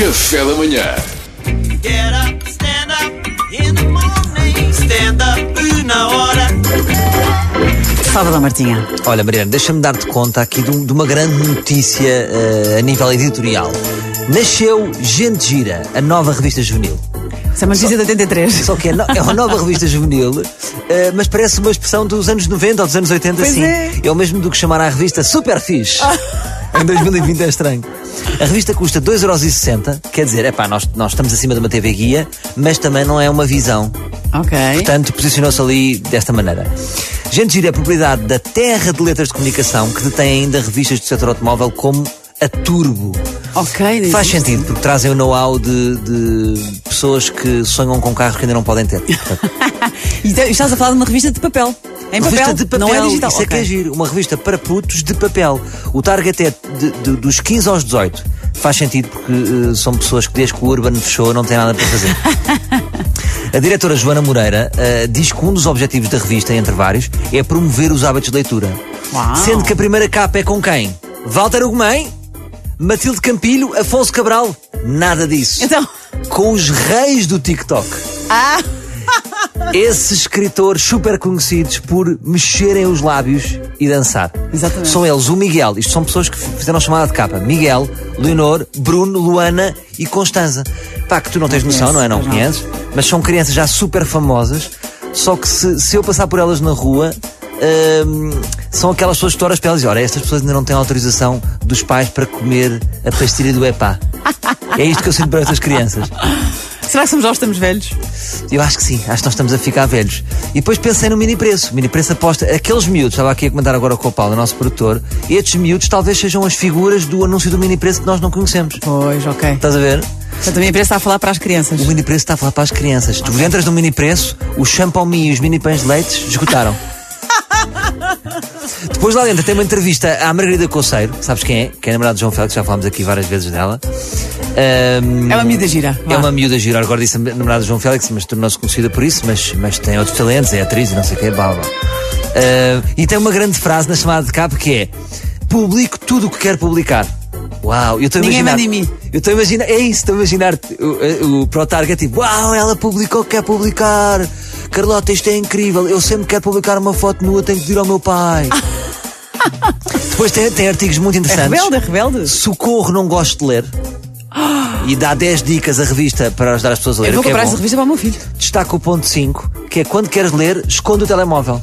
Café da manhã. Get up, stand up in the morning. Stand up na hora. Salvador Martinha. Olha, Mariana, deixa-me dar-te conta aqui de, um- de uma grande notícia eh, a nível editorial. Nasceu Gente Gira, a nova revista juvenil. Isso é uma notícia de 83. Só que é, no- é uma nova revista juvenil, eh, mas parece uma expressão dos anos 90 ou dos anos 80, Pois sim. é. o mesmo do que chamar a revista Super Fixe. Em 2020 é estranho. A revista custa 2,60€, quer dizer, é pá, nós, nós estamos acima de uma TV guia, mas também não é uma visão. Ok. Portanto, posicionou-se ali desta maneira. Gente Gira é propriedade da Terra de Letras de Comunicação, que detém ainda revistas do setor automóvel como a Turbo. Ok. Faz isto. sentido, porque trazem o know-how de, de pessoas que sonham com carros que ainda não podem ter. Portanto, E estás a falar de uma revista de papel. Em papel. revista de papel, Não é digital. isso é que é giro. Uma revista para putos de papel. O target é de- de- dos 15 aos 18. Faz sentido porque eh, são pessoas que desde que o Urban fechou não têm nada para fazer. A diretora Joana Moreira eh, diz que um dos objetivos da revista, entre vários, é promover os hábitos de leitura. Uau. Sendo que a primeira capa é com quem? Walter Ugumem? Matilde Campilho? Afonso Cabral? Nada disso. Então. Com os reis do TikTok. Ah! Esses escritores super conhecidos por mexerem os lábios e dançar. Exatamente. São eles o Miguel. Isto são pessoas que fizeram chamada de capa. Miguel, Leonor, Bruno, Luana e Constanza. Pá, que tu não tens noção, não é? Não não. conheces? Mas são crianças já super famosas. Só que se, se eu passar por elas na rua, hum, são aquelas pessoas que tu olhas para elas e olha, estas pessoas ainda não têm autorização dos pais para comer a pastilha do EPA. É isto que eu sinto para estas crianças. Será que somos nós estamos velhos? Eu acho que sim, acho que nós estamos a ficar velhos. E depois pensei no mini preço. O mini preço aposta. Aqueles miúdos, estava aqui a comentar agora com o Paulo, nosso produtor, estes miúdos talvez sejam as figuras do anúncio do mini preço que nós não conhecemos. Pois, ok. Estás a ver? Portanto, a minha empresa está a falar para as crianças. O mini preço está a falar para as crianças. Tu entras no mini preço, o champomi e os mini pães de leite esgotaram. Depois lá dentro tem uma entrevista à Margarida Conceiro, sabes quem é? Que é a namorada de João Félix, já falámos aqui várias vezes dela. Ahm, É uma miúda gira. É uma miúda gira, agora disse a namorada de João Félix, mas tornou-se conhecida por isso, mas, mas tem outros talentos, é atriz e não sei o que, blá blá. Ah, e tem uma grande frase na chamada de cabo que é: Publico tudo o que quero publicar. Uau, eu estou a Ninguém imaginar. manda em mim. Eu estou a imaginar, é isso, estou a imaginar o, o, pro target tipo: Uau, ela publicou o que quer publicar. Carlota, isto é incrível. Eu sempre quero publicar uma foto nua, tenho que pedir ao meu pai. Depois tem, tem artigos muito É interessantes. rebelde, é rebelde. Socorro, não gosto de ler. E dá 10 dicas a revista para ajudar as pessoas a ler. Eu vou o que é comprar bom. essa revista para o meu filho. Destaca o ponto 5, que é quando queres ler, esconde o telemóvel.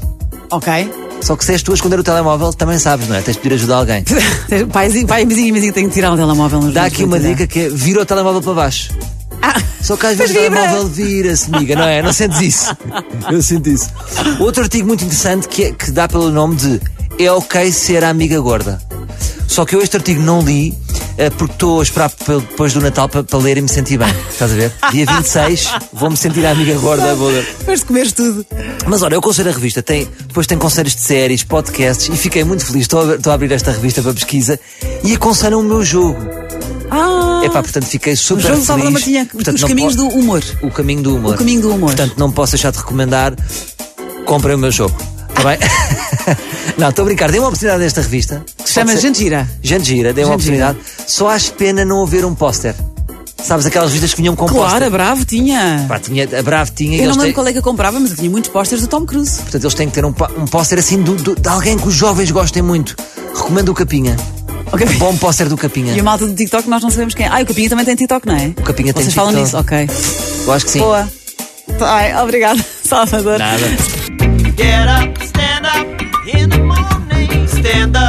Ok. Só que se és tu a esconder o telemóvel, também sabes, não é? Tens de pedir ajuda a alguém. Paizinho, pai, vizinho, vizinho, tenho que tirar o telemóvel. Dá aqui uma dica que é vira o telemóvel para baixo. Ah, Só que às vezes o vibra. telemóvel vira-se, amiga, não é? Não sentes isso? Eu sinto isso. Outro artigo muito interessante que, é- que dá pelo nome de É ok ser a amiga gorda. Só que eu este artigo não li porque estou a esperar depois do Natal para, para ler e me sentir bem. Estás a ver? Dia 26 vou-me sentir a amiga gorda. Vou ler. De comeres tudo. Mas olha, eu aconselho a revista, tem, depois tem conselhos de séries, podcasts e fiquei muito feliz. Estou a, estou a abrir esta revista para pesquisa e aconselham o meu jogo. Ah! Epá, portanto fiquei super feliz. Salvador Martinha, Portanto, os caminhos do humor. O caminho do humor. O caminho do humor. Portanto, não posso deixar de recomendar. Comprem o meu jogo. Está bem? não, estou a brincar. Dei uma oportunidade a esta revista. Se chama Gente Gira. Gente Gira, dei uma Gente Gira. Só acho pena não haver um póster. Sabes aquelas vistas que vinham com Claro, póster. a Bravo tinha. Pá, tinha. A Bravo tinha. Eu não lembro têm... qual é que eu comprava, mas eu tinha muitos pósteres do Tom Cruise. Portanto, eles têm que ter um, um póster assim do, do, de alguém que os jovens gostem muito. Recomendo o Capinha. O Capinha. Bom póster do Capinha. E a malta do TikTok nós não sabemos quem. Ah, o Capinha também tem TikTok, não é? O Capinha Vocês tem TikTok. Vocês falam nisso, ok. Eu acho que sim. Boa. Ai, obrigada, Salvador. Nada. Get up, stand up in the morning, stand up.